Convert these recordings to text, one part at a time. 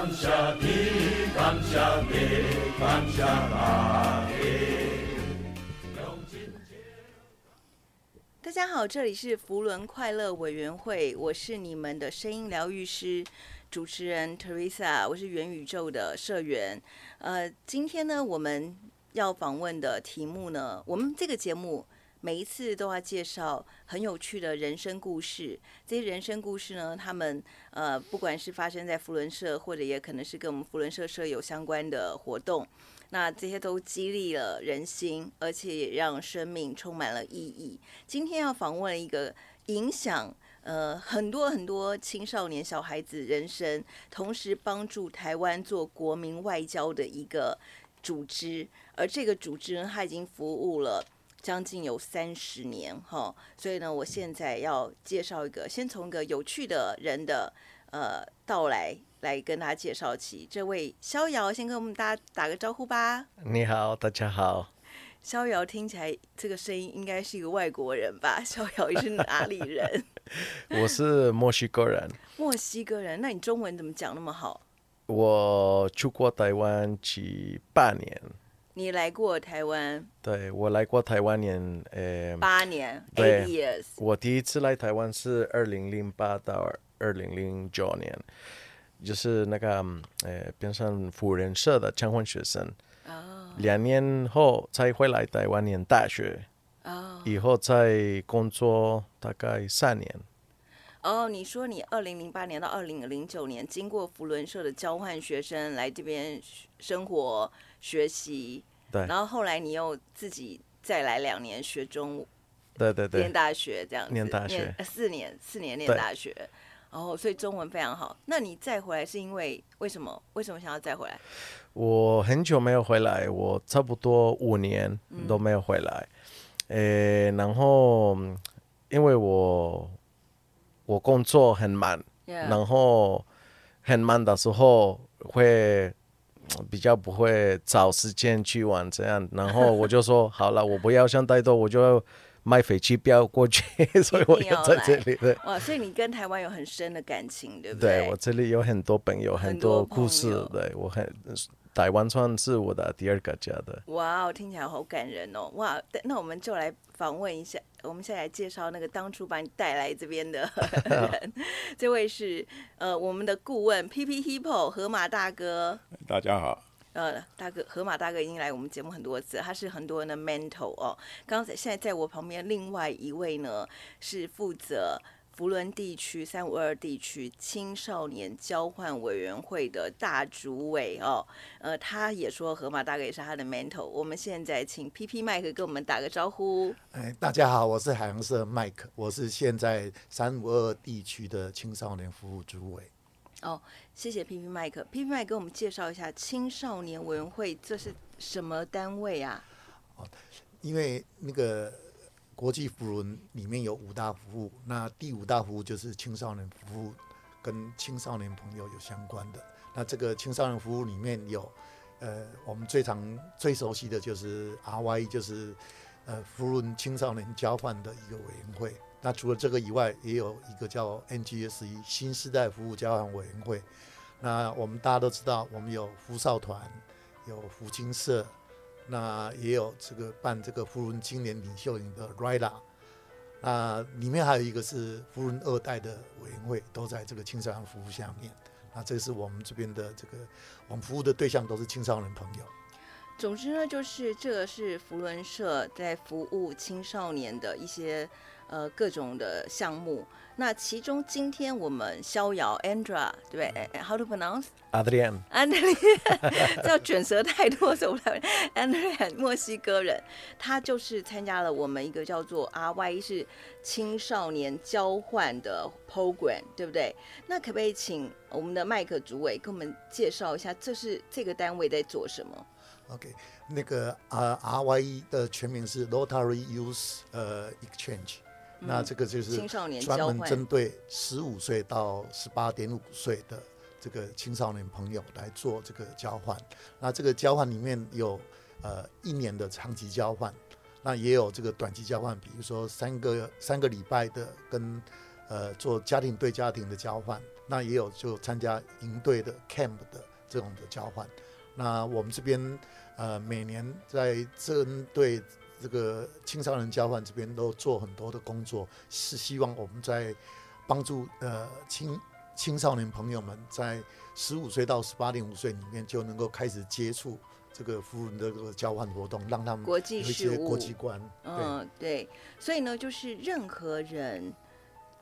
感谢你，感谢你，感谢大地。大家好，这里是福伦快乐委员会，我是你们的声音疗愈师主持人 Teresa，我是元宇宙的社员。呃，今天呢，我们要访问的题目呢，我们这个节目每一次都要介绍很有趣的人生故事。这些人生故事呢，他们呃，不管是发生在福伦社，或者也可能是跟我们福伦社社有相关的活动。那这些都激励了人心，而且也让生命充满了意义。今天要访问一个影响呃很多很多青少年小孩子人生，同时帮助台湾做国民外交的一个组织，而这个组织呢，它已经服务了将近有三十年哈。所以呢，我现在要介绍一个，先从一个有趣的人的呃到来。来跟大家介绍起这位逍遥，先跟我们大家打个招呼吧。你好，大家好。逍遥听起来这个声音应该是一个外国人吧？逍遥你是哪里人？我是墨西哥人。墨西哥人，那你中文怎么讲那么好？我去过台湾七八年。你来过台湾？对，我来过台湾年，呃，八年。对 years。我第一次来台湾是二零零八到二零零九年。就是那个呃，变成扶轮社的交换学生，两、oh. 年后才回来台湾念大学，oh. 以后再工作大概三年。哦，oh, 你说你二零零八年到二零零九年经过福伦社的交换学生来这边生活学习，对，然后后来你又自己再来两年学中，对对对，念大学这样子，念大学四年四年念大学。然后，所以中文非常好。那你再回来是因为为什么？为什么想要再回来？我很久没有回来，我差不多五年都没有回来。诶、嗯，然后因为我我工作很忙.然后很忙的时候会比较不会找时间去玩这样。然后我就说好了，我不要想太多，我就要。买飞机票过去，所以我要在这里。对，哇，所以你跟台湾有很深的感情，对不对？对，我这里有很多朋友，很多故事。对，我很台湾算是我的第二个家的。哇，听起来好感人哦！哇，那我们就来访问一下，我们现在来介绍那个当初把你带来这边的人。这位是呃我们的顾问 PP Hipo 河马大哥。大家好。呃，大哥，河马大哥已经来我们节目很多次，他是很多人的 mentor 哦。刚才现在在我旁边，另外一位呢是负责福伦地区三五二地区青少年交换委员会的大主委哦。呃，他也说河马大哥也是他的 mentor。我们现在请 PP 麦克跟我们打个招呼。哎，大家好，我是海洋社麦克，我是现在三五二地区的青少年服务主委。哦，谢谢 PP 麦克，PP 麦克给我们介绍一下青少年委员会，这是什么单位啊？哦，因为那个国际扶轮里面有五大服务，那第五大服务就是青少年服务，跟青少年朋友有相关的。那这个青少年服务里面有，呃，我们最常最熟悉的就是 RY，就是呃扶轮青少年交换的一个委员会。那除了这个以外，也有一个叫 NGSE 新时代服务交换委员会。那我们大家都知道，我们有扶少团，有扶青社，那也有这个办这个扶轮青年领袖营的 RILA。那里面还有一个是扶轮二代的委员会，都在这个青少年服务下面。那这是我们这边的这个，我们服务的对象都是青少年朋友。总之呢，就是这个是扶轮社在服务青少年的一些。呃，各种的项目，那其中今天我们逍遥 Andra 对不对？How to pronounce？Adrian，Adrian，这卷舌太多，走不了。Adrian，墨西哥人，他就是参加了我们一个叫做 RY 是青少年交换的 program，对不对？那可不可以请我们的麦克主委跟我们介绍一下，这是这个单位在做什么？OK，那个呃 RYE 的全名是 Rotary Youth 呃 Exchange。那这个就是专门针对十五岁到十八点五岁的这个青少年朋友来做这个交换。那这个交换里面有呃一年的长期交换，那也有这个短期交换，比如说三个三个礼拜的跟呃做家庭对家庭的交换。那也有就参加营队的 camp 的这种的交换。那我们这边呃每年在针对这个青少年交换这边都做很多的工作，是希望我们在帮助呃青青少年朋友们在十五岁到十八点五岁里面就能够开始接触这个夫人的这个交换活动，让他们国际事务、国际观。嗯，对，所以呢，就是任何人。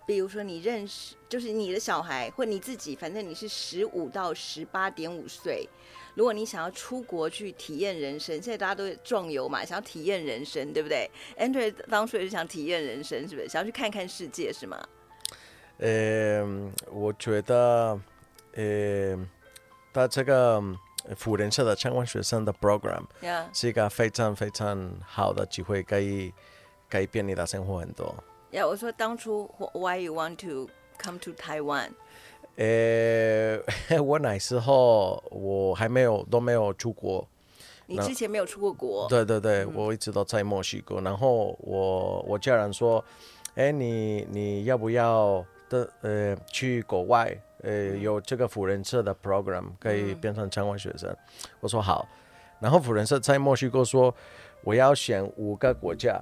比如说，你认识就是你的小孩或你自己，反正你是十五到十八点五岁。如果你想要出国去体验人生，现在大家都壮游嘛，想要体验人生，对不对？Andrew 当初也是想体验人生，是不是？想要去看看世界，是吗？呃，我觉得，呃，他这个辅仁社的交换学生的 program. 是一个非常非常好的机会，可以改变你的生活很多。呀，我说当初 Why you want to come to Taiwan？呃，我那时候我还没有都没有出国。你之前没有出过国？对对对，我一直都在墨西哥。然后我我家人说，哎，你你要不要的呃去国外？呃，有这个辅仁社的 program 可以变成交换学生。我说好。然后辅仁社在墨西哥说，我要选五个国家，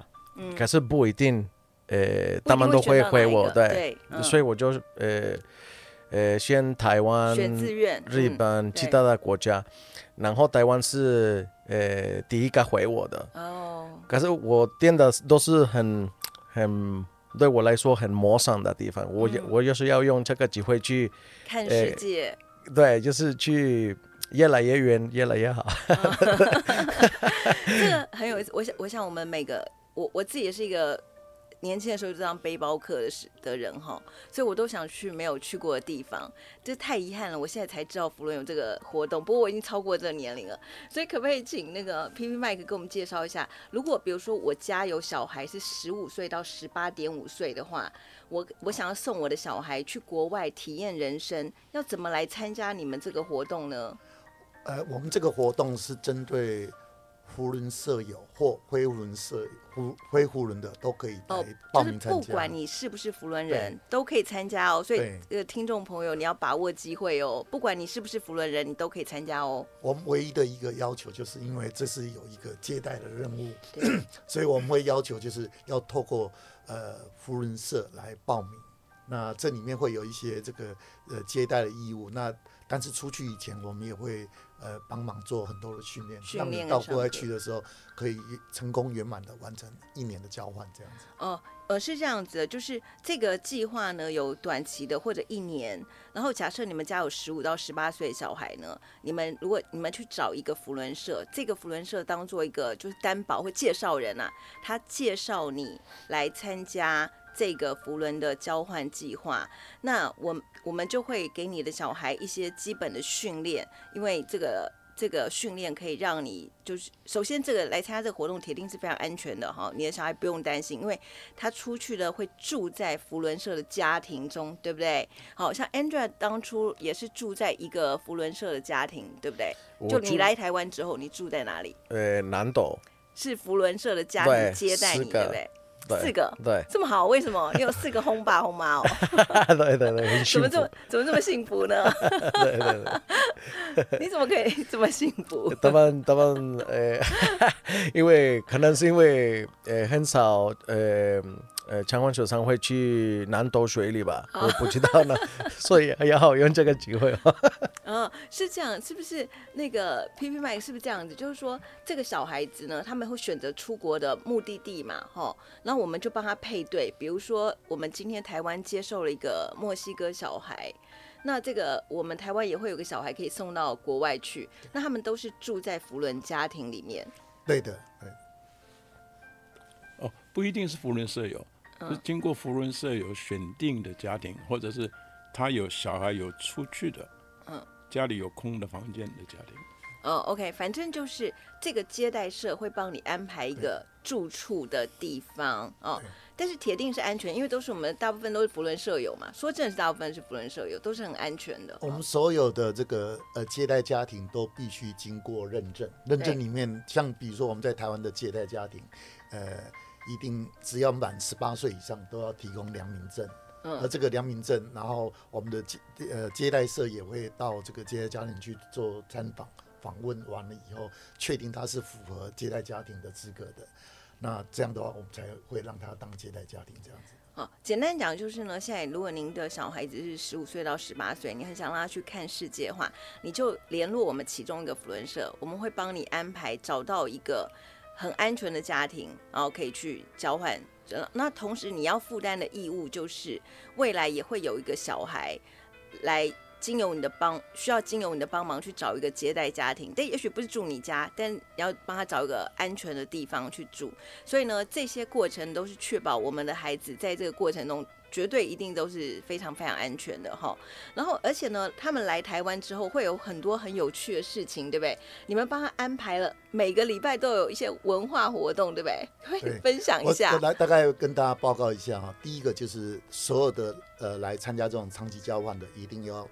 可是不一定。呃，他们都会回我，对，所以我就呃呃先台湾、日本、其他的国家，嗯、然后台湾是呃第一个回我的。哦。可是我订的都是很很对我来说很陌生的地方，嗯、我我就是要用这个机会去看世界、呃。对，就是去越来越远，越来越好。嗯、这个很有意思，我想我想我们每个我我自己也是一个。年轻的时候就当背包客的是的人哈，所以我都想去没有去过的地方，这太遗憾了。我现在才知道福伦有这个活动，不过我已经超过这个年龄了，所以可不可以请那个 PP Mike 给我们介绍一下？如果比如说我家有小孩是十五岁到十八点五岁的话，我我想要送我的小孩去国外体验人生，要怎么来参加你们这个活动呢？呃，我们这个活动是针对。福伦社友或非福伦社福非福伦的都可以来报名参加。哦，就是不管你是不是福伦人，都可以参加哦。所以，这个听众朋友，你要把握机会哦。不管你是不是福伦人，你都可以参加哦。我们唯一的一个要求，就是因为这是有一个接待的任务，所以我们会要求就是要透过呃福伦社来报名。那这里面会有一些这个呃接待的义务。那但是出去以前，我们也会。呃，帮忙做很多的训练，训练让你到国外去的时候，可以成功圆满的完成一年的交换，这样子。哦，呃，是这样子的，就是这个计划呢，有短期的或者一年。然后假设你们家有十五到十八岁小孩呢，你们如果你们去找一个福伦社，这个福伦社当做一个就是担保或介绍人啊，他介绍你来参加。这个福伦的交换计划，那我我们就会给你的小孩一些基本的训练，因为这个这个训练可以让你就是首先这个来参加这个活动铁定是非常安全的哈，你的小孩不用担心，因为他出去了会住在福伦社的家庭中，对不对？好像 Andrea 当初也是住在一个福伦社的家庭，对不对？就你来台湾之后，你住在哪里？呃，南斗是福伦社的家庭接待你，对不对？四个对，这么好，为什么？你有四个轰爸轰妈哦？对对对，怎么这么怎么这么幸福呢？对对对，你怎么可以这么幸福？他们他们呃，因为可能是因为呃很少呃。呃，参观手商会去南斗水里吧？我不知道呢，所以还要用这个机会。嗯，是这样，是不是那个 PP Mike 是不是这样子？就是说，这个小孩子呢，他们会选择出国的目的地嘛，哈，然后我们就帮他配对。比如说，我们今天台湾接受了一个墨西哥小孩，那这个我们台湾也会有个小孩可以送到国外去。那他们都是住在福伦家庭里面。对的，对。哦，不一定是福伦舍友。是经过福伦社友选定的家庭，或者是他有小孩有出去的，嗯，家里有空的房间的家庭。哦，OK，反正就是这个接待社会帮你安排一个住处的地方哦。但是铁定是安全，因为都是我们大部分都是福伦舍友嘛。说真的是大部分是福伦舍友，都是很安全的。我们所有的这个呃接待家庭都必须经过认证，认证里面像比如说我们在台湾的接待家庭，呃。一定只要满十八岁以上都要提供良民证，嗯，而这个良民证，然后我们的接呃接待社也会到这个接待家庭去做参访访问，完了以后确定他是符合接待家庭的资格的，那这样的话我们才会让他当接待家庭这样子。好，简单讲就是呢，现在如果您的小孩子是十五岁到十八岁，你很想让他去看世界的话，你就联络我们其中一个扶轮社，我们会帮你安排找到一个很安全的家庭，然后可以去交换。那同时你要负担的义务就是，未来也会有一个小孩来。经由你的帮，需要经由你的帮忙去找一个接待家庭，但也许不是住你家，但你要帮他找一个安全的地方去住。所以呢，这些过程都是确保我们的孩子在这个过程中绝对一定都是非常非常安全的哈。然后，而且呢，他们来台湾之后会有很多很有趣的事情，对不对？你们帮他安排了每个礼拜都有一些文化活动，对不对？可以分享一下。我来大概跟大家报告一下哈。第一个就是所有的呃来参加这种长期交换的，一定要。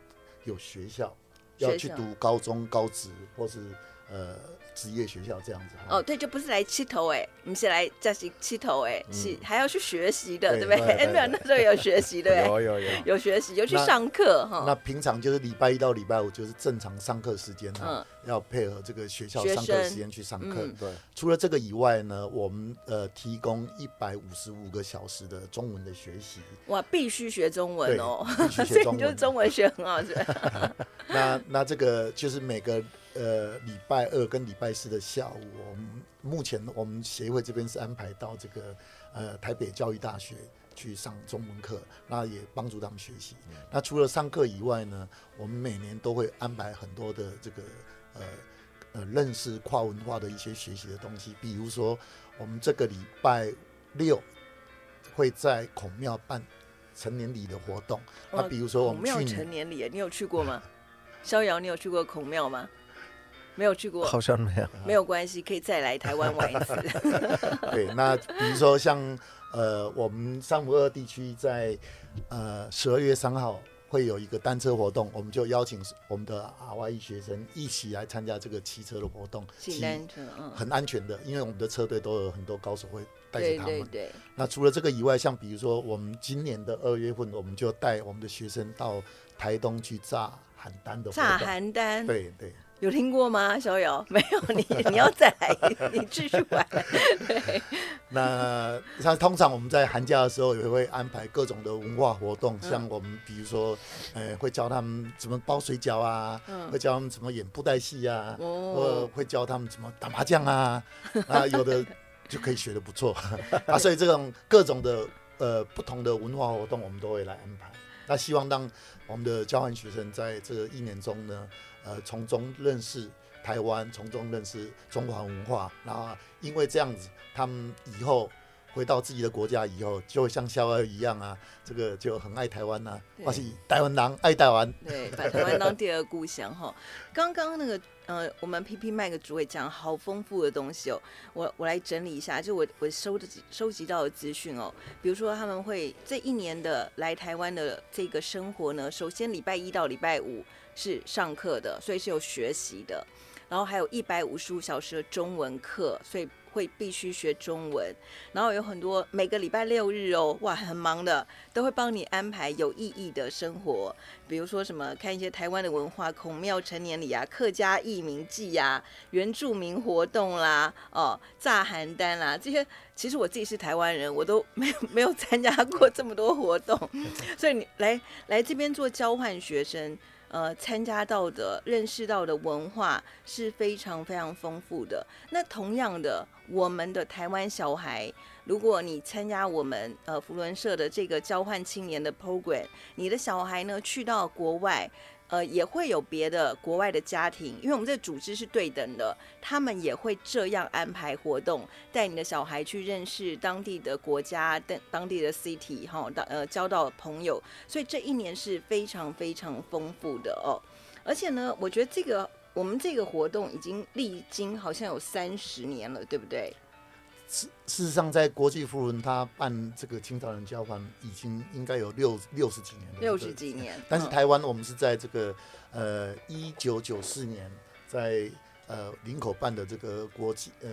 有学校要去读高中、高职或是呃职业学校这样子哦，对，就不是来吃头哎，我们是来这是七头哎，是还要去学习的，对不对？哎，没有，那时候有学习的，有有有有学习，有去上课哈。那平常就是礼拜一到礼拜五就是正常上课时间哈。要配合这个学校上课时间去上课。对，除了这个以外呢，我们呃提供一百五十五个小时的中文的学习。哇，必须学中文哦，必须学中文，就是中文学很好是吧？那那这个就是每个呃礼拜二跟礼拜四的下午，我们目前我们协会这边是安排到这个呃台北教育大学去上中文课，那也帮助他们学习。那除了上课以外呢，我们每年都会安排很多的这个。呃呃，认识跨文化的一些学习的东西，比如说，我们这个礼拜六会在孔庙办成年礼的活动。那比如说，我们孔庙成年礼，你有去过吗？逍遥，你有去过孔庙吗？没有去过，好像没有。没有关系，可以再来台湾玩一次。对，那比如说像呃，我们三五二地区在呃十二月三号。会有一个单车活动，我们就邀请我们的阿外语学生一起来参加这个骑车的活动。骑单车，嗯，很安全的，因为我们的车队都有很多高手会带着他们。对对对。那除了这个以外，像比如说我们今年的二月份，我们就带我们的学生到台东去炸邯郸的。炸邯郸。对对。有听过吗？小友 没有，你你要再来，你继续玩。对，那像通常我们在寒假的时候也会安排各种的文化活动，嗯、像我们比如说，呃，会教他们怎么包水饺啊，嗯、会教他们怎么演布袋戏啊，哦、或会教他们怎么打麻将啊，啊，有的就可以学得不错啊，所以这种各种的呃不同的文化活动，我们都会来安排。那希望让我们的交换学生在这一年中呢。呃，从中认识台湾，从中认识中华文化，然后因为这样子，他们以后回到自己的国家以后，就会像逍遥一样啊，这个就很爱台湾呐、啊，或是台湾人爱台湾，对，把台湾当第二故乡哈。刚刚那个呃，我们 PP Mike 主委讲好丰富的东西哦，我我来整理一下，就我我收的收集到的资讯哦，比如说他们会这一年的来台湾的这个生活呢，首先礼拜一到礼拜五。是上课的，所以是有学习的，然后还有一百五十五小时的中文课，所以会必须学中文。然后有很多每个礼拜六日哦，哇，很忙的，都会帮你安排有意义的生活，比如说什么看一些台湾的文化、孔庙成年礼啊、客家义民祭呀、原住民活动啦、哦，炸邯郸啦这些。其实我自己是台湾人，我都没有没有参加过这么多活动，所以你来来这边做交换学生。呃，参加到的、认识到的文化是非常非常丰富的。那同样的，我们的台湾小孩，如果你参加我们呃福伦社的这个交换青年的 program，你的小孩呢去到国外。呃，也会有别的国外的家庭，因为我们这个组织是对等的，他们也会这样安排活动，带你的小孩去认识当地的国家、当当地的 city 哈，当呃交到朋友，所以这一年是非常非常丰富的哦。而且呢，我觉得这个我们这个活动已经历经好像有三十年了，对不对？事事实上，在国际扶轮，他办这个青少年交换已经应该有六六十几年了。六十几年。但是台湾，我们是在这个呃一九九四年，在呃林口办的这个国际呃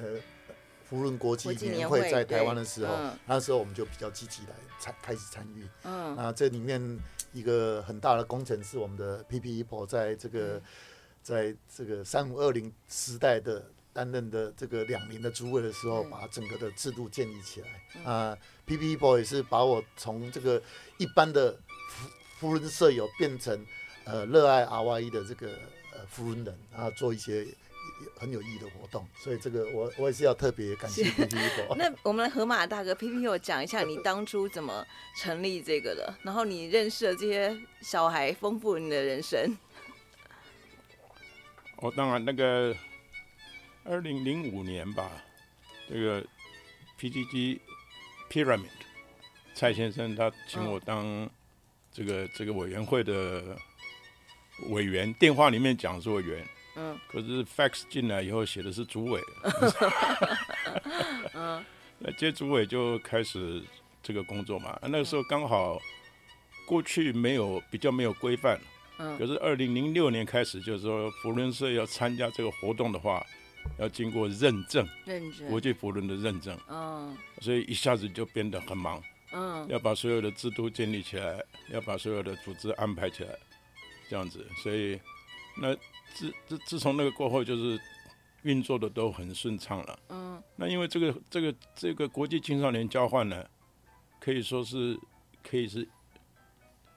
富人国际年会在台湾的时候，嗯、那时候我们就比较积极来参开始参与。嗯，那这里面一个很大的工程是我们的 PP-IPPO 在这个、嗯、在这个三五二零时代的担任的这个两年的主委的时候，把整个的制度建立起来。嗯、啊，PP-IPPO 也是把我从这个一般的扶扶轮社友变成呃热爱 RYE 的这个呃夫人人，然后做一些。很有意义的活动，所以这个我我也是要特别感谢 PP-IPPO。那我们河马大哥 PP-IPPO 讲一下你当初怎么成立这个的，然后你认识了这些小孩，丰富你的人生。我、哦、当然那个二零零五年吧，这个 PTT Pyramid 蔡先生他请我当这个、嗯、这个委员会的委员，电话里面讲是委员。嗯，可是 fax 进来以后写的是主委，嗯，那接主委就开始这个工作嘛。那个时候刚好过去没有比较没有规范，嗯，可是二零零六年开始就是说福伦社要参加这个活动的话，要经过认证，认证。国际佛轮的认证，嗯，所以一下子就变得很忙，嗯，要把所有的制度建立起来，要把所有的组织安排起来，这样子，所以那。自自自从那个过后，就是运作的都很顺畅了。嗯，那因为这个这个这个国际青少年交换呢，可以说是可以是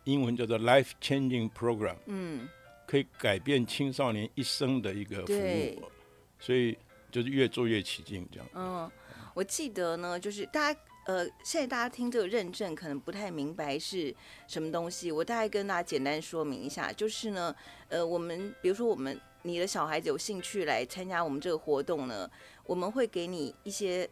英文叫做 life changing program。嗯，可以改变青少年一生的一个服务，对所以就是越做越起劲这样。嗯，我记得呢，就是大家。呃，现在大家听这个认证可能不太明白是什么东西，我大概跟大家简单说明一下，就是呢，呃，我们比如说我们你的小孩子有兴趣来参加我们这个活动呢，我们会给你一些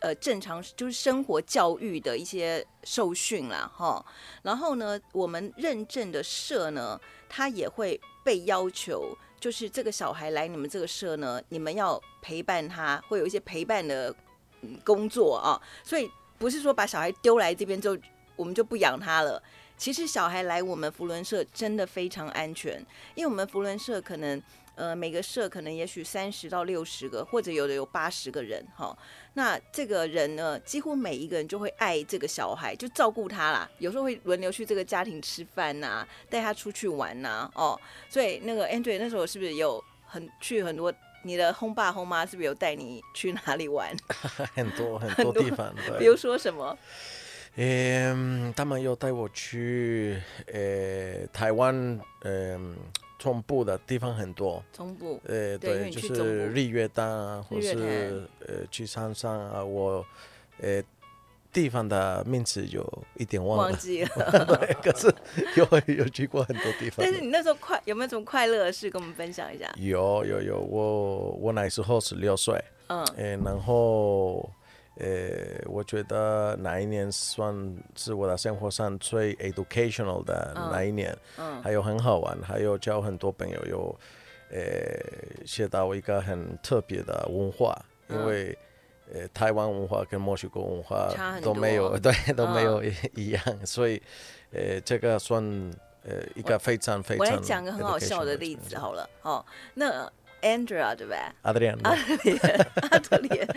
呃正常就是生活教育的一些受训啦，哈，然后呢，我们认证的社呢，他也会被要求，就是这个小孩来你们这个社呢，你们要陪伴他，会有一些陪伴的。工作啊，所以不是说把小孩丢来这边就，我们就不养他了。其实小孩来我们福伦社真的非常安全，因为我们福伦社可能呃每个社可能也许三十到六十个，或者有的有八十个人哈。那这个人呢，几乎每一个人就会爱这个小孩，就照顾他啦。有时候会轮流去这个家庭吃饭呐、啊，带他出去玩呐、啊，哦。所以那个 Andrew 那时候是不是有很去很多？你的轰爸轰妈是不是有带你去哪里玩？很多很多地方，比如说什么？嗯，他们有带我去呃台湾，嗯，中部的地方很多。中部。呃，对，就是日月潭啊，或是呃去山上啊，我呃。地方的名字有一点忘了，忘记了。对，可是有有去过很多地方。但是你那时候快有没有什么快乐的事跟我们分享一下？有有有，我我那时候十六岁，嗯，诶，然后诶，我觉得哪一年算是我的生活上最 educational 的那一年，嗯，还有很好玩，还有交很多朋友，有呃学到一个很特别的文化，因为。呃，台湾文化跟墨西哥文化都没有，对，都没有一一样，哦、所以，呃，这个算呃一个非常非常。我来讲个很好笑的例子好了，哦，那 Andrea 对不对？阿德烈，阿德烈，阿德烈，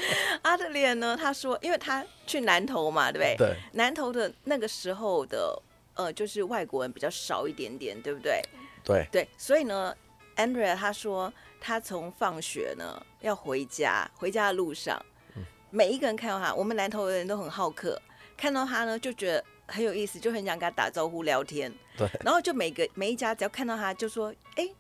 阿德烈呢？他说，因为他去南投嘛，对不对？对。南投的那个时候的，呃，就是外国人比较少一点点，对不对？对。对，所以呢，Andrea 他说，他从放学呢要回家，回家的路上。每一个人看到他，我们南投的人都很好客，看到他呢就觉得很有意思，就很想跟他打招呼聊天。对。然后就每个每一家只要看到他就说：“哎，你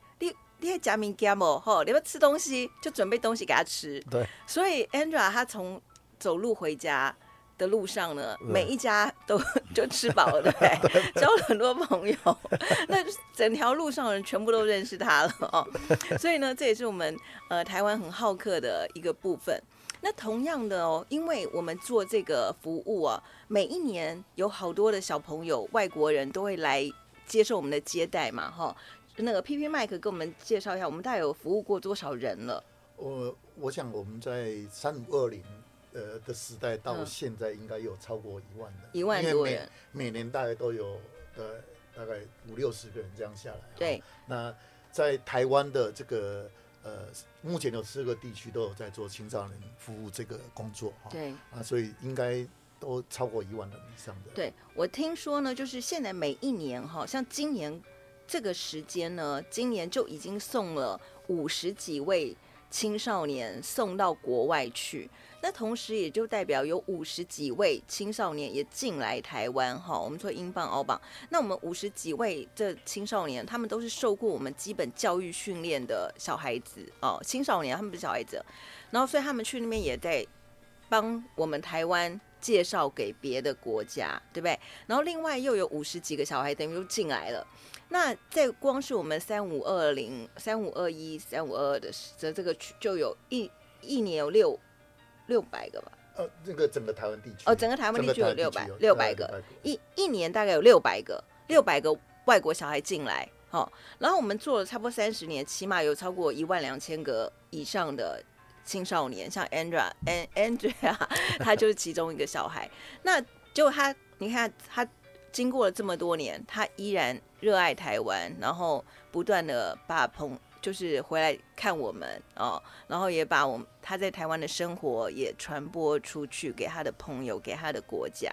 你还加名加么？吼，你要吃东西就准备东西给他吃。”对。所以 Andrea 他从走路回家的路上呢，每一家都 就吃饱了，对，交了很多朋友，那整条路上的人全部都认识他了哦。所以呢，这也是我们呃台湾很好客的一个部分。那同样的哦，因为我们做这个服务啊，每一年有好多的小朋友、外国人都会来接受我们的接待嘛，哈。那个 PP Mike 跟我们介绍一下，我们大概有服务过多少人了？我我想我们在三五二零呃的时代到现在，应该有超过一万人，一万多人，每年大概都有的大概五六十个人这样下来。对。那在台湾的这个呃，目前有四个地区都有在做青少年服务这个工作哈。对啊，所以应该都超过一万人以上的。对，我听说呢，就是现在每一年哈，像今年这个时间呢，今年就已经送了五十几位青少年送到国外去。那同时也就代表有五十几位青少年也进来台湾哈，我们说英镑、澳镑。那我们五十几位这青少年，他们都是受过我们基本教育训练的小孩子哦，青少年他们不是小孩子，然后所以他们去那边也在帮我们台湾介绍给别的国家，对不对？然后另外又有五十几个小孩等于又进来了。那在光是我们三五二零、三五二一、三五二二的这这个区，就有一一年有六。六百个吧，呃，这个整个台湾地区哦，整个台湾地区有六百六百个，个一一年大概有六百个，六百个外国小孩进来，哦，然后我们做了差不多三十年，起码有超过一万两千个以上的青少年，像 Andrea，Andrea，他就是其中一个小孩，那就他，你看他经过了这么多年，他依然热爱台湾，然后不断的把朋。就是回来看我们哦，然后也把我们他在台湾的生活也传播出去给他的朋友，给他的国家。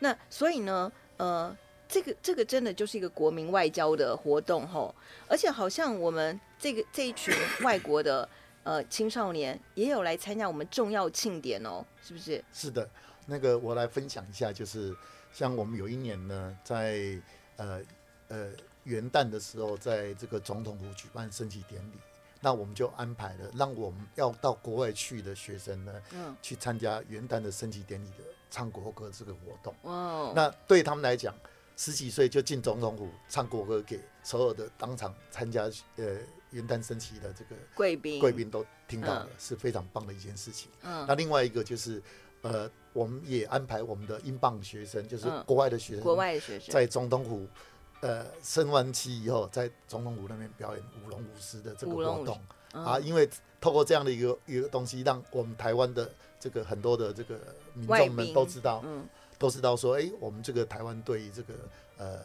那所以呢，呃，这个这个真的就是一个国民外交的活动吼，而且好像我们这个这一群外国的呃青少年也有来参加我们重要庆典哦，是不是？是的，那个我来分享一下，就是像我们有一年呢，在呃呃。元旦的时候，在这个总统府举办升旗典礼，那我们就安排了，让我们要到国外去的学生呢，嗯，去参加元旦的升旗典礼的唱国歌这个活动。哦，那对他们来讲，十几岁就进总统府唱国歌，给所有的当场参加呃元旦升旗的这个贵宾。贵宾都听到了，是非常棒的一件事情。嗯，那另外一个就是，呃，我们也安排我们的英镑学生，就是国外的学生，国外的学生。在总统府。呃，升完旗以后，在总统府那边表演舞龙舞狮的这个活动。啊，因为透过这样的一个一个东西，让我们台湾的这个很多的这个民众们都知道，嗯，都知道说，哎，我们这个台湾对于这个呃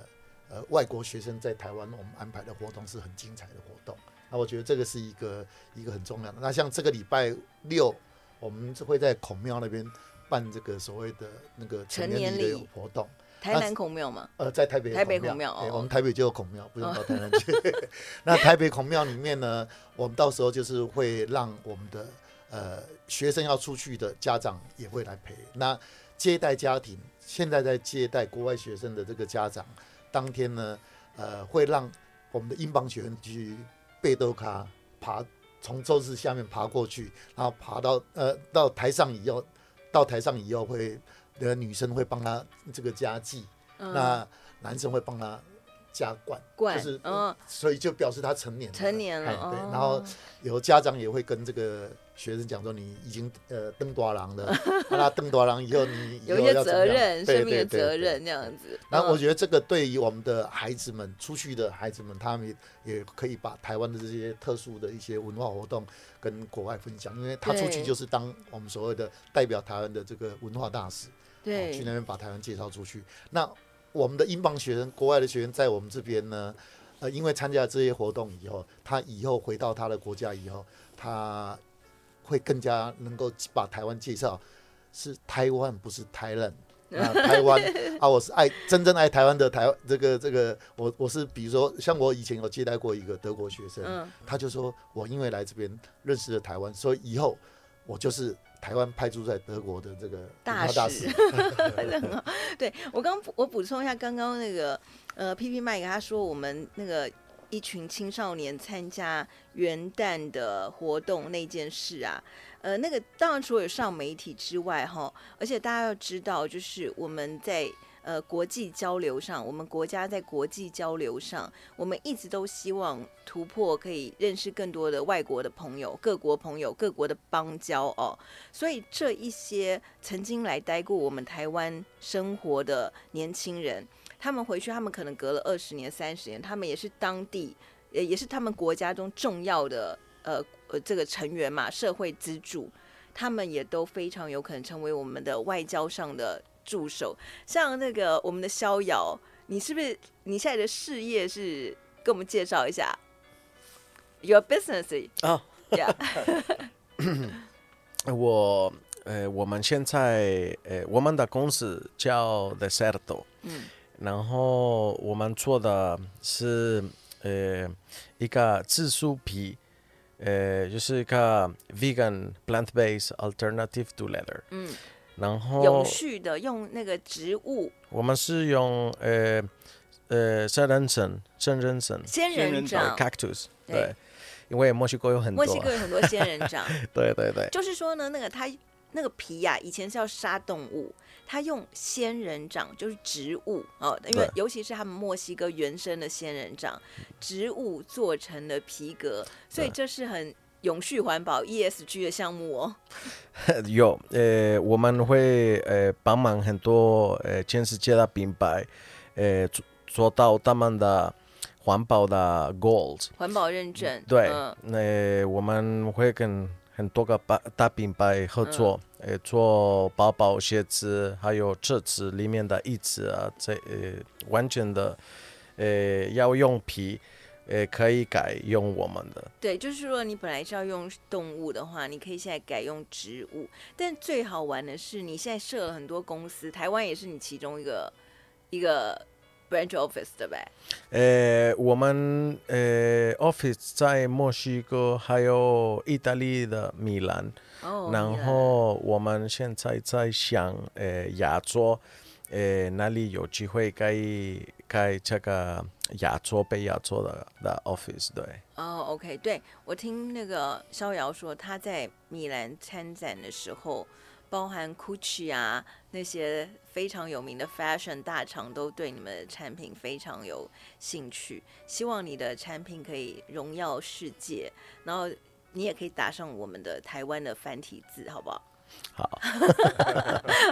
呃外国学生在台湾我们安排的活动是很精彩的活动。那我觉得这个是一个一个很重要的。那像这个礼拜六，我们会在孔庙那边办这个所谓的那个成年礼的活动。台南孔庙吗？呃，在台北，台北孔庙，我们台北就有孔庙，不用到台南去。那台北孔庙里面呢，我们到时候就是会让我们的呃学生要出去的家长也会来陪。那接待家庭，现在在接待国外学生的这个家长，当天呢，呃，会让我们的英邦学生去贝多卡爬，从桌子下面爬过去，然后爬到呃到台上以后，到台上以后会。的女生会帮他这个加计，嗯、那男生会帮他加冠，冠就是，嗯，所以就表示他成年了，成年了，对。然后有家长也会跟这个学生讲说，你已经呃登多郎了，那他登多郎以后你 有一些责任，生命的责任这样子。然后我觉得这个对于我们的孩子们出去的孩子们，他们也可以把台湾的这些特殊的一些文化活动跟国外分享，因为他出去就是当我们所谓的代表台湾的这个文化大使。对，去那边把台湾介绍出去。那我们的英邦学生，国外的学生在我们这边呢，呃，因为参加这些活动以后，他以后回到他的国家以后，他会更加能够把台湾介绍是台湾，不是台人啊，台湾啊，我是爱真正爱台湾的台湾这个这个，我我是比如说像我以前有接待过一个德国学生，嗯，他就说我因为来这边认识了台湾，所以以后我就是。台湾派驻在德国的这个大使。对，我刚我补充一下，刚刚那个呃，P P Mike 他说我们那个一群青少年参加元旦的活动那件事啊，呃，那个当然除了有上媒体之外哈，而且大家要知道，就是我们在。呃，国际交流上，我们国家在国际交流上，我们一直都希望突破，可以认识更多的外国的朋友、各国朋友、各国的邦交哦。所以这一些曾经来待过我们台湾生活的年轻人，他们回去，他们可能隔了二十年、三十年，他们也是当地，也也是他们国家中重要的呃呃这个成员嘛，社会支柱，他们也都非常有可能成为我们的外交上的。助手，像那个我们的逍遥，你是不是你现在的事业是跟我们介绍一下？your business 哦，Yeah，我呃，我们现在呃，我们的公司叫 The Serdo，嗯，然后我们做的是呃一个自树皮，呃，就是一个 vegan plant-based alternative to leather，嗯，然后永续的用那个植物。我们是用呃呃仙人掌、仙人掌、仙人人掌掌，cactus，对。对，因为墨西哥有很多，墨西哥有很多仙人掌，对对对，就是说呢，那个它那个皮呀、以前是要杀动物，它用仙人掌就是植物哦，因为尤其是他们墨西哥原生的仙人掌植物做成的皮革，所以这是很永续环保 ESG 的项目哦。有呃，我们会呃帮忙很多呃全世界的品牌，呃做做到他们的环保的 goals。环保认证，对，嗯呃我们会跟很多个大大品牌合作，呃做包包、鞋子，还有车子里面的椅子啊，这呃完全的呃要用皮，呃可以改用我们的。对，就是说你本来是要用动物的话，你可以现在改用植物。但最好玩的是，你现在设了很多公司，台湾也是你其中一个一个 branch office 的呗？呃，我们呃 office 在墨西哥，还有意大利的米兰，哦，然后我们现在在想，呃，亚洲，呃，哪里有机会可以开这个亚洲北亚洲的的 office？对，哦，OK，对，我听那个逍遥说，他在米兰参展的时候，包含 Gucci 啊那些非常有名的 fashion 大厂都对你们的产品非常有兴趣，希望你的产品可以荣耀世界，然后你也可以打上我们的台湾的繁体字，好不好？好，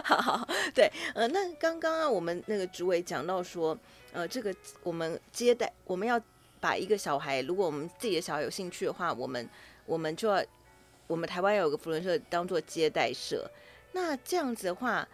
好好，对，呃，那刚刚啊，我们那个主委讲到说，呃，这个我们接待，我们要把一个小孩，如果我们自己的小孩有兴趣的话，我们我们就要，我们台湾有个福伦社当做接待社，那这样子的话，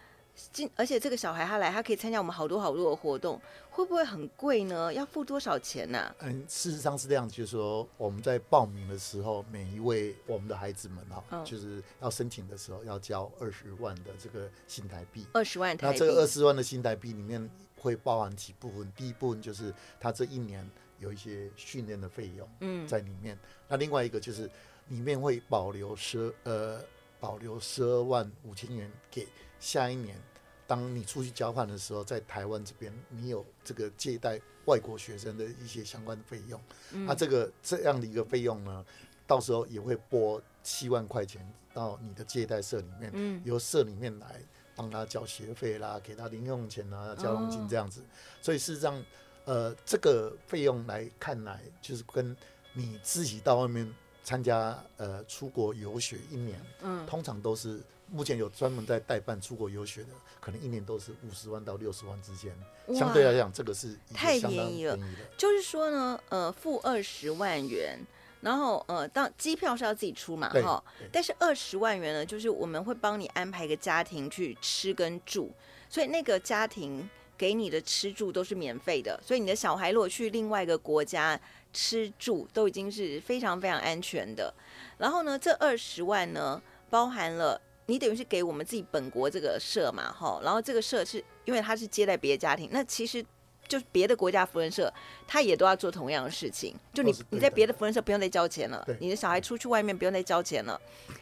今而且这个小孩他来，他可以参加我们好多好多的活动，会不会很贵呢？要付多少钱呢、啊？嗯，事实上是这样，就是说我们在报名的时候，每一位我们的孩子们哈，嗯就是要申请的时候要交二十万的这个新台币。二十万台币。那这个二十万的新台币里面会包含几部分？第一部分就是他这一年有一些训练的费用，嗯，在里面。那另外一个就是里面会保留十呃保留十二万五千元给下一年，当你出去交换的时候，在台湾这边你有这个借贷外国学生的一些相关的费用。嗯那这个这样的一个费用呢，到时候也会拨七万块钱到你的借贷社里面，嗯由社里面来帮他交学费啦，给他零用钱啊、交通金这样子。哦所以事实上，呃，这个费用来看来，就是跟你自己到外面参加呃出国游学一年，嗯通常都是目前有专门在代办出国游学的，可能一年都是五十万到六十万之间。相对来讲，这个是太便宜了。就是说呢，呃，付二十万元，然后呃，当机票是要自己出嘛，哈，但是二十万元呢，就是我们会帮你安排一个家庭去吃跟住，所以那个家庭给你的吃住都是免费的，所以你的小孩如果去另外一个国家吃住都已经是非常非常安全的。然后呢，这二十万呢，包含了你等于是给我们自己本国这个社嘛，哈，然后这个社是因为他是接待别的家庭，那其实。就是别的国家福人社，他也都要做同样的事情。就你你在别的福人社不用再交钱了，你的小孩出去外面不用再交钱了，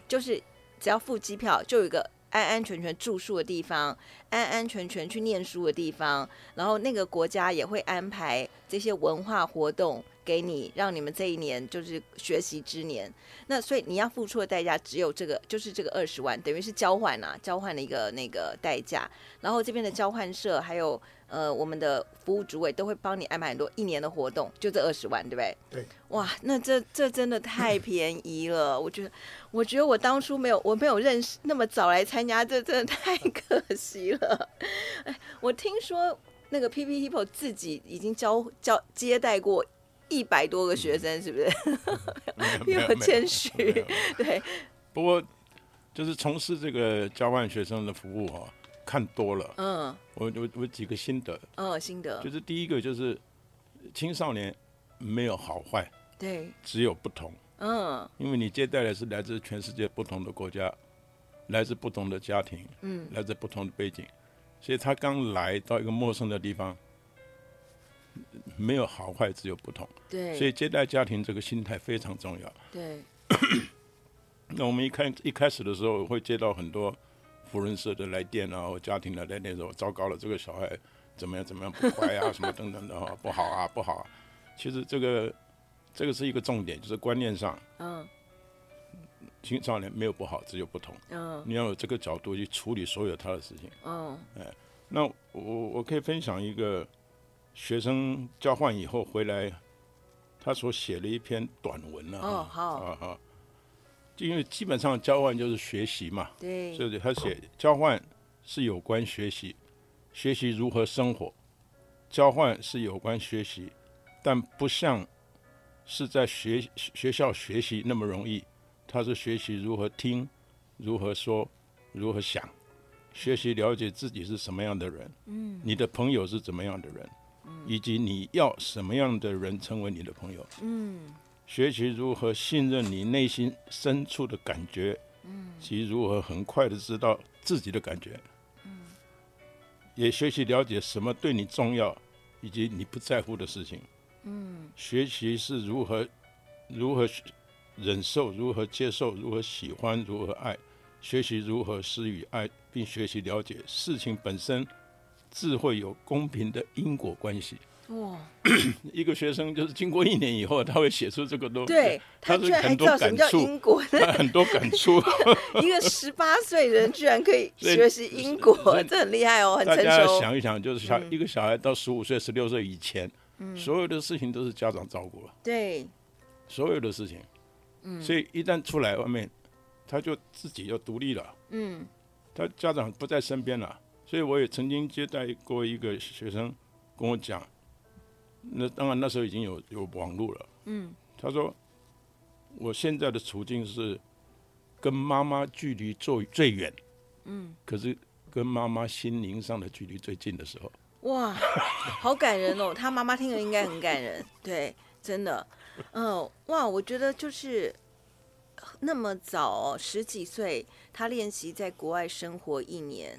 就是只要付机票，就有一个安安全全住宿的地方，安安全全去念书的地方，然后那个国家也会安排这些文化活动给你，让你们这一年就是学习之年。那所以你要付出的代价只有这个，就是这个二十万，等于是交换啊，交换的一个那个代价。然后这边的交换社还有。呃，我们的服务主委都会帮你安排很多一年的活动，就这二十万，对不对？对。哇，那这这真的太便宜了，我觉得，我觉得我当初没有，我没有认识那么早来参加，这真的太可惜了。哎，我听说那个 PP Hipo 自己已经交交接待过一百多个学生，是不是？比我 谦虚。对。不过，就是从事这个交换学生的服务哈、哦。看多了，嗯，我我我几个心得，嗯，心得就是第一个就是青少年没有好坏对，只有不同。嗯，因为你接待的是来自全世界不同的国家，来自不同的家庭，嗯，来自不同的背景，所以他刚来到一个陌生的地方，没有好坏，只有不同。对，所以接待家庭这个心态非常重要。对。那我们一开一开始的时候会接到很多福人社的来电啊，或家庭的来电说，糟糕了，这个小孩怎么样怎么样不乖啊，什么等等的哈，不好啊不好啊。其实这个。这个是一个重点，就是观念上，嗯，青少年没有不好，只有不同，嗯，你要有这个角度去处理所有他的事情，嗯，哎，那我我可以分享一个学生交换以后回来，他所写了一篇短文啊，哦，好，啊就，因为基本上交换就是学习嘛，对，所以他写交换是有关学习，学习如何生活，交换是有关学习，但不像。是在学学校学习那么容易，他是学习如何听，如何说，如何想，学习了解自己是什么样的人，嗯，你的朋友是怎么样的人，嗯，以及你要什么样的人成为你的朋友，嗯，学习如何信任你内心深处的感觉，嗯，及如何很快的知道自己的感觉，嗯，也学习了解什么对你重要，以及你不在乎的事情。嗯，学习是如何如何忍受，如何接受，如何喜欢，如何爱。学习如何施与爱，并学习了解事情本身自会有公平的因果关系。哇！一个学生就是经过一年以后，他会写出这个东西。对，他居然还知道什么叫因果，他很多感触。一个十八岁人居然可以学习因果，这很厉害哦，很成熟。大家想一想，就是小、嗯、一个小孩到十五岁、十六岁以前。所有的事情都是家长照顾了，对，所有的事情，嗯，所以一旦出来外面，他就自己要独立了，嗯，他家长不在身边了，所以我也曾经接待过一个学生跟我讲，那当然那时候已经有有网络了，嗯，他说我现在的处境是跟妈妈距离最最远，嗯，可是跟妈妈心灵上的距离最近的时候。哇，好感人哦！他妈妈听了应该很感人，对，真的，嗯、呃，哇，我觉得就是那么早哦，十几岁，他练习在国外生活一年，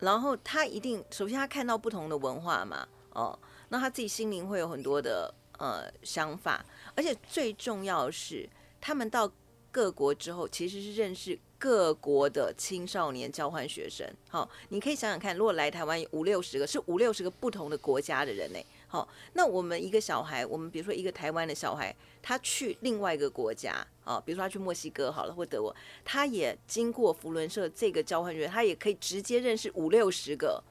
然后他一定首先他看到不同的文化嘛，哦，那他自己心灵会有很多的呃想法，而且最重要是，他们到各国之后，其实是认识。各国的青少年交换学生，好，你可以想想看，如果来台湾五六十个，是五六十个不同的国家的人呢，好，那我们一个小孩，我们比如说一个台湾的小孩，他去另外一个国家，啊，比如说他去墨西哥好了，或德国，他也经过福伦社这个交换学，他也可以直接认识五六十个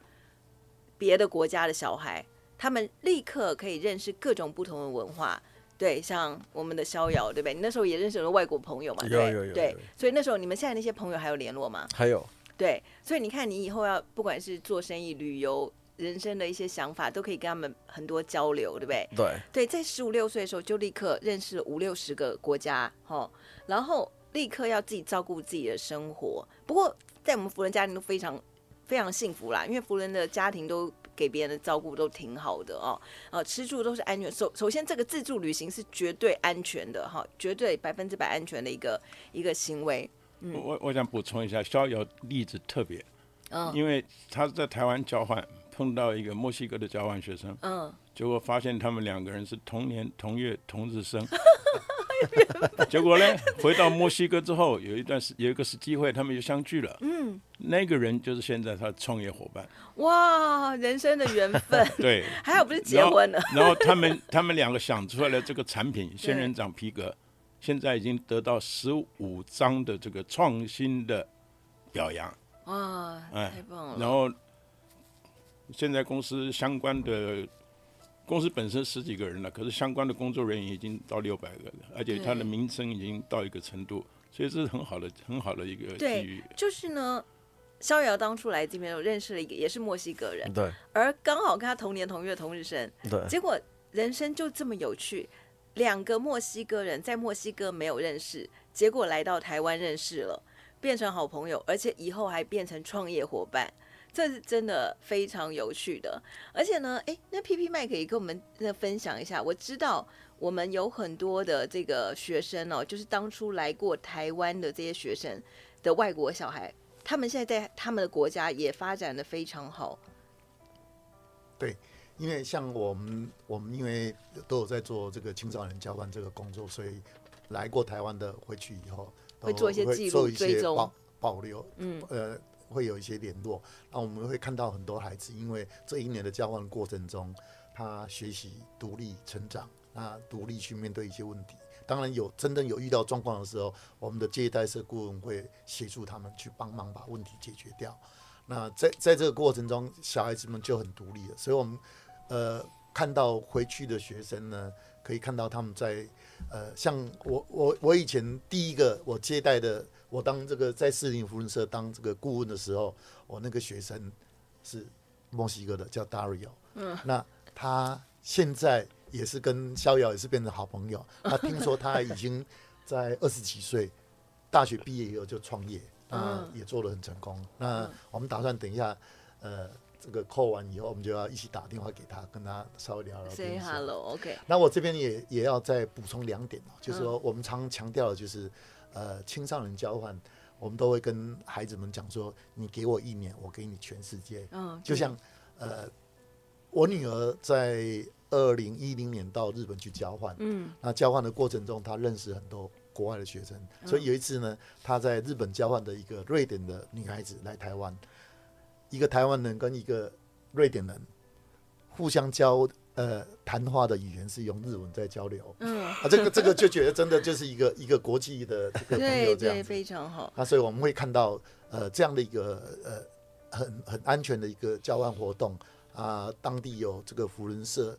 别的国家的小孩，他们立刻可以认识各种不同的文化。对，像我们的逍遥，对不对？你那时候也认识了外国朋友嘛？对，有有有。对，所以那时候你们现在那些朋友还有联络吗？还有。对，所以你看，你以后要不管是做生意、旅游、人生的一些想法，都可以跟他们很多交流，对不对？对。对，在十五六岁的时候就立刻认识了五六十个国家，哈，然后立刻要自己照顾自己的生活。不过在我们福人家庭都非常非常幸福啦，因为福人的家庭都。给别人的照顾都挺好的哦，呃，吃住都是安全。首首先，这个自助旅行是绝对安全的哈，绝对百分之百安全的一个一个行为。嗯，我我想补充一下，逍遥例子特别，嗯，因为他在台湾交换碰到一个墨西哥的交换学生，嗯，结果发现他们两个人是同年 同月同日生。结果呢？回到墨西哥之后，有一段时有一个是机会，他们就相聚了。嗯，那个人就是现在他的创业伙伴。哇，人生的缘分。对，还好不是结婚了。然后，他们他们两个想出来的这个产品——仙人掌皮革，现在已经得到十五张的这个创新的表扬。哇，太棒了！然后，现在公司相关的。公司本身十几个人了，可是相关的工作人员已经到六百个了，而且它的名声已经到一个程度，所以这是很好的、很好的一个机遇。就是呢，逍遥当初来这边，我认识了一个也是墨西哥人，对，而刚好跟他同年同月同日生，对，结果人生就这么有趣，两个墨西哥人在墨西哥没有认识，结果来到台湾认识了，变成好朋友，而且以后还变成创业伙伴。这是真的非常有趣的，而且呢，哎，那 PP 麦可以跟我们分享一下。我知道我们有很多的这个学生哦，就是当初来过台湾的这些学生的外国小孩，他们现在在他们的国家也发展的非常好。对，因为像我们，我们因为都有在做这个青少年交换这个工作，所以来过台湾的回去以后会做一些记录、追踪、保留，嗯，呃，会有一些联络。那我们会看到很多孩子，因为这一年的交换过程中，他学习独立成长，那独立去面对一些问题。当然有真正有遇到状况的时候，我们的接待社顾问会协助他们去帮忙把问题解决掉。那在在这个过程中，小孩子们就很独立了。所以，我们呃看到回去的学生呢，可以看到他们在呃，像我我我以前第一个我接待的，我当这个在四零福伦社当这个顾问的时候，我那个学生是墨西哥的，叫 Dario。嗯。那他现在也是跟逍遥也是变成好朋友。他听说他已经在二十几岁，大学毕业以后就创业。啊，也做得很成功。那我们打算等一下，呃，这个扣完以后，我们就要一起打电话给他，跟他稍微聊聊天。Say hello，OK。那我这边也也要再补充两点，就是说我们常强调的就是，呃，青少年交换，我们都会跟孩子们讲说，你给我一年，我给你全世界。嗯。就像呃，我女儿在二零一零年到日本去交换，嗯，那交换的过程中，她认识很多。国外的学生，所以有一次呢，她在日本交换的一个瑞典的女孩子来台湾，一个台湾人跟一个瑞典人互相交呃谈话的语言是用日文在交流，嗯，啊，这个这个就觉得真的就是一个一个国际的这个朋友这样子，非常好。那所以我们会看到呃这样的一个呃很很安全的一个交换活动啊，当地有这个福伦社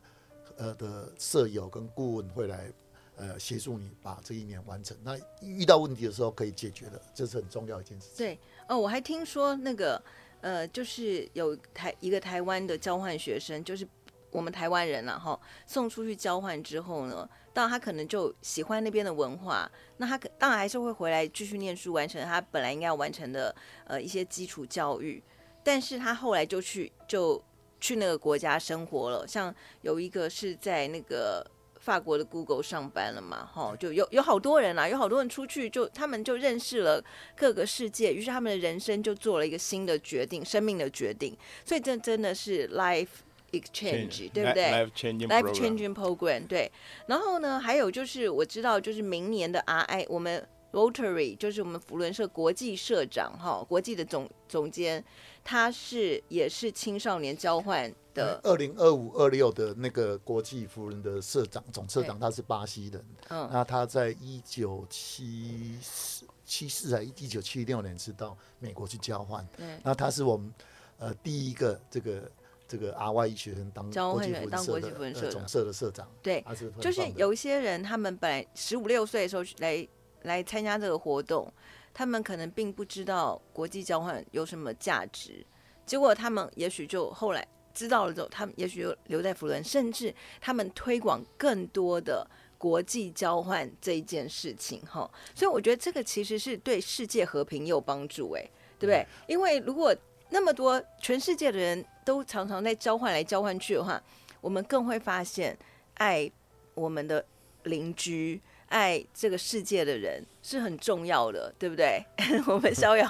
呃的舍友跟顾问会来。呃，协助你把这一年完成。那遇到问题的时候可以解决的，这是很重要一件事情。对，哦，我还听说那个，呃，就是有台一个台湾的交换学生，就是我们台湾人了哈，送出去交换之后呢，当然他可能就喜欢那边的文化，那他可当然还是会回来继续念书，完成他本来应该要完成的呃一些基础教育。但是他后来就去就去那个国家生活了，像有一个是在那个。法国的 Google 上班了嘛？哈，就有有好多人啊，有好多人出去就，就他们就认识了各个世界，于是他们的人生就做了一个新的决定，生命的决定。所以这真的是 life exchange，Change, 对不对？life changing life changing program，对。然后呢，还有就是我知道，就是明年的 RI，我们 Rotary 就是我们福伦社国际社长哈，国际的总总监，他是也是青少年交换。的。二零二五二六的那个国际福伦的社长总社长，他是巴西人。嗯，那他在一九七四七四还一九七六年是到美国去交换。对，那他是我们呃第一个这个这个 ry 一学生当国际扶轮社的总社的社长。对，就是有一些人，他们本来十五六岁的时候来来参加这个活动，他们可能并不知道国际交换有什么价值，结果他们也许就后来。知道了之后，他们也许就留在扶轮，甚至他们推广更多的国际交换这一件事情，哈。所以我觉得这个其实是对世界和平有帮助，哎，对不对？因为如果那么多全世界的人都常常在交换来交换去的话，我们更会发现爱我们的邻居。爱这个世界的人是很重要的，对不对？我们逍遥，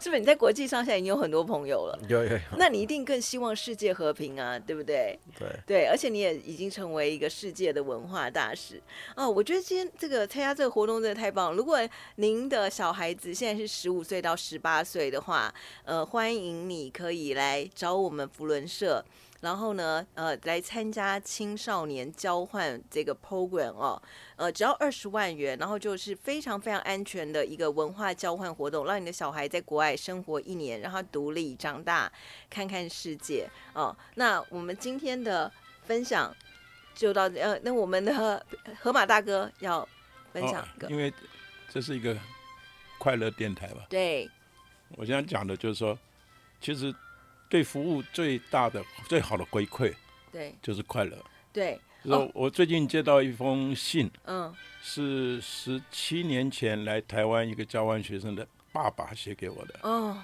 是不是你在国际上现在已经有很多朋友了？有有有。那你一定更希望世界和平啊，对不对？对对，而且你也已经成为一个世界的文化大使哦。我觉得今天这个参加这个活动真的太棒了。如果您的小孩子现在是十五岁到十八岁的话，呃，欢迎你可以来找我们福伦社。然后呢，呃，来参加青少年交换这个 program 哦，呃，只要二十万元，然后就是非常非常安全的一个文化交换活动，让你的小孩在国外生活一年，让他独立长大，看看世界哦。那我们今天的分享就到呃，那我们的河马大哥要分享一个，哦，因为这是一个快乐电台吧？对，我现在讲的就是说，其实。对服务最大的、最好的回馈，对，就是快乐。对，然后我最近接到一封信，嗯，是十七年前来台湾一个交换学生的爸爸写给我的。哦，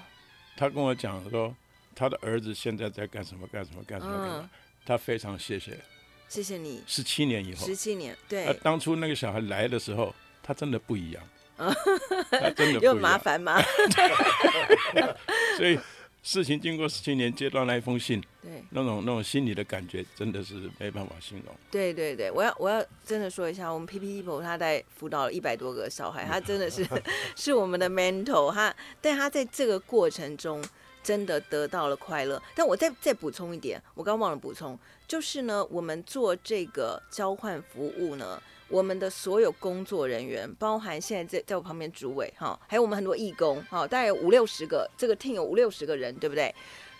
他跟我讲说，他的儿子现在在干什么？干什么？干什么？干什么？他非常谢谢谢谢你。十七年以后，十七年，对。啊，当初那个小孩来的时候，他真的不一样，他真的 不一样。又麻烦吗？所以。事情经过十七年，接到那一封信，对，那种那种心里的感觉，真的是没办法形容。对对对，我要我要真的说一下，我们 PP Hipo 他在辅导了一百多个小孩，他真的是 是我们的 mentor，他但他在这个过程中真的得到了快乐。但我再再补充一点，我刚忘了补充，就是呢，我们做这个交换服务呢。我们的所有工作人员，包含现在在在我旁边主委哈，还有我们很多义工哈，大概有五六十个，这个 team 有五六十个人，对不对？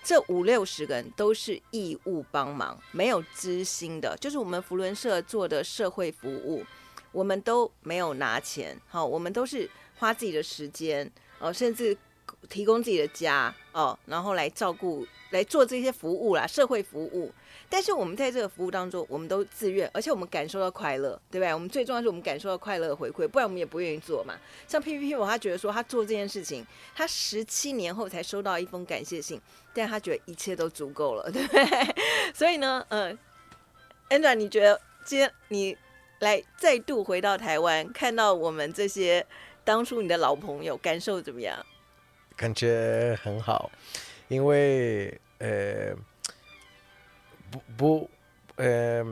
这五六十个人都是义务帮忙，没有支薪的，就是我们福伦社做的社会服务，我们都没有拿钱，好，我们都是花自己的时间哦，甚至提供自己的家哦，然后来照顾来做这些服务啦，社会服务。但是我们在这个服务当中，我们都自愿，而且我们感受到快乐，对不对？我们最重要是我们感受到快乐的回馈，不然我们也不愿意做嘛。像 P P P，我他觉得说他做这件事情，他十七年后才收到一封感谢信，但他觉得一切都足够了，对不对？所以呢，嗯，Andra，你觉得今天你来再度回到台湾，看到我们这些当初你的老朋友，感受怎么样？感觉很好，因为呃。不不，呃，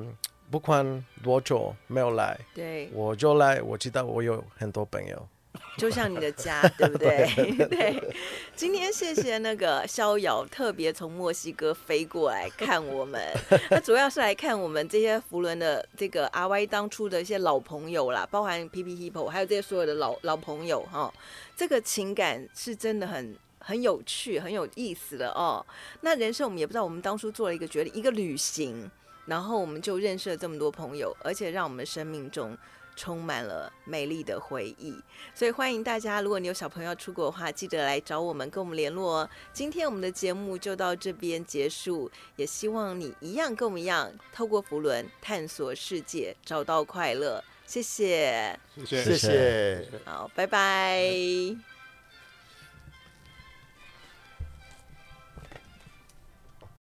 不管多久没有来，对，我就来。我知道我有很多朋友，就像你的家，对不对？对。今天谢谢那个逍遥特别从墨西哥飞过来看我们，他主要是来看我们这些福伦的这个阿 Y 当初的一些老朋友啦，包含 PP Hipo，还有这些所有的老老朋友哈。这个情感是真的很。很有趣，很有意思的哦。那人生我们也不知道，我们当初做了一个决定，一个旅行，然后我们就认识了这么多朋友，而且让我们生命中充满了美丽的回忆。所以欢迎大家，如果你有小朋友要出国的话，记得来找我们，跟我们联络哦。今天我们的节目就到这边结束，也希望你一样跟我们一样，透过福伦探索世界，找到快乐。谢谢，谢谢，谢谢，好，拜拜。